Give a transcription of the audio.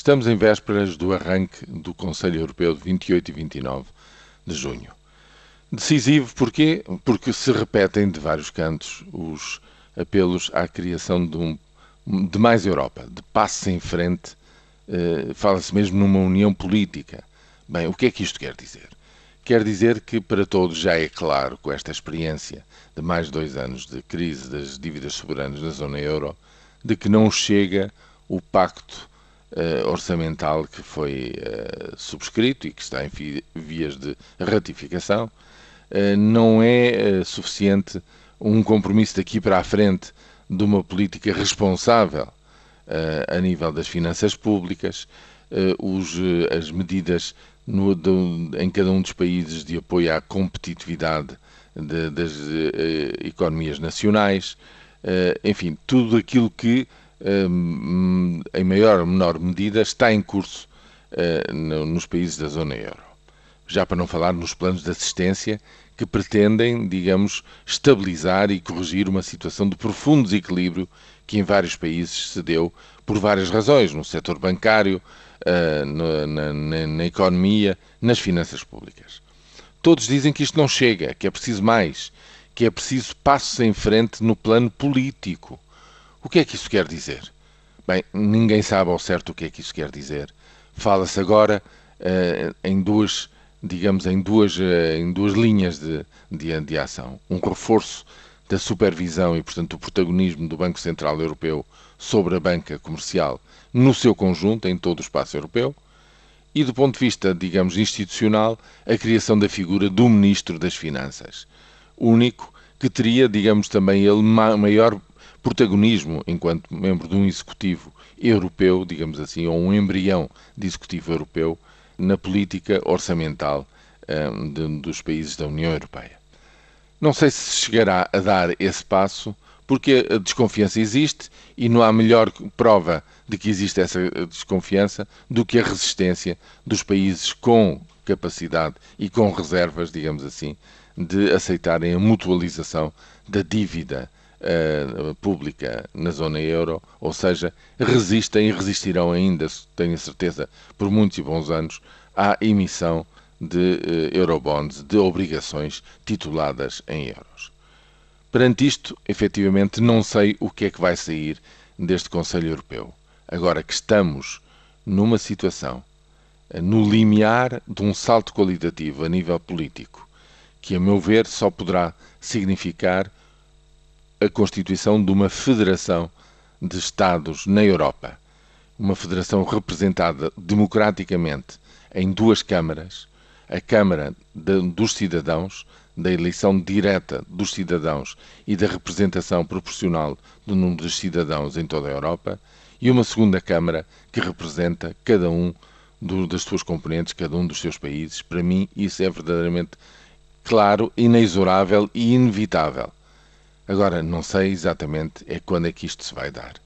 Estamos em vésperas do arranque do Conselho Europeu de 28 e 29 de junho. Decisivo porquê? Porque se repetem de vários cantos os apelos à criação de, um, de mais Europa, de passos em frente, eh, fala-se mesmo numa união política. Bem, o que é que isto quer dizer? Quer dizer que para todos já é claro, com esta experiência de mais de dois anos de crise das dívidas soberanas na zona euro, de que não chega o pacto uh, orçamental que foi uh, subscrito e que está em vias de ratificação, uh, não é suficiente um compromisso daqui para a frente de uma política responsável a nível das finanças públicas, os, as medidas no, em cada um dos países de apoio à competitividade de, das economias nacionais, enfim, tudo aquilo que em maior ou menor medida, está em curso eh, nos países da zona euro. Já para não falar nos planos de assistência que pretendem, digamos, estabilizar e corrigir uma situação de profundo desequilíbrio que em vários países se deu por várias razões, no setor bancário, eh, na, na, na economia, nas finanças públicas. Todos dizem que isto não chega, que é preciso mais, que é preciso passos em frente no plano político o que é que isso quer dizer? Bem, ninguém sabe ao certo o que é que isso quer dizer. Fala-se agora uh, em duas, digamos, em duas, uh, em duas linhas de, de, de ação. Um reforço da supervisão e, portanto, do protagonismo do Banco Central Europeu sobre a banca comercial no seu conjunto, em todo o espaço europeu, e do ponto de vista, digamos, institucional, a criação da figura do Ministro das Finanças, único que teria, digamos, também ele maior protagonismo enquanto membro de um executivo europeu, digamos assim, ou um embrião de executivo europeu na política orçamental um, de, dos países da União Europeia. Não sei se chegará a dar esse passo, porque a desconfiança existe e não há melhor prova de que existe essa desconfiança do que a resistência dos países com capacidade e com reservas, digamos assim, de aceitarem a mutualização da dívida uh, pública na zona euro, ou seja, resistem e resistirão ainda, tenho certeza, por muitos e bons anos, à emissão de uh, eurobonds, de obrigações tituladas em euros. Perante isto, efetivamente, não sei o que é que vai sair deste Conselho Europeu. Agora que estamos numa situação, uh, no limiar de um salto qualitativo a nível político, que, a meu ver, só poderá significar a constituição de uma federação de Estados na Europa. Uma federação representada democraticamente em duas câmaras: a Câmara de, dos Cidadãos, da eleição direta dos cidadãos e da representação proporcional do número dos cidadãos em toda a Europa, e uma segunda Câmara que representa cada um do, das suas componentes, cada um dos seus países. Para mim, isso é verdadeiramente claro, inexorável e inevitável. Agora, não sei exatamente é quando é que isto se vai dar.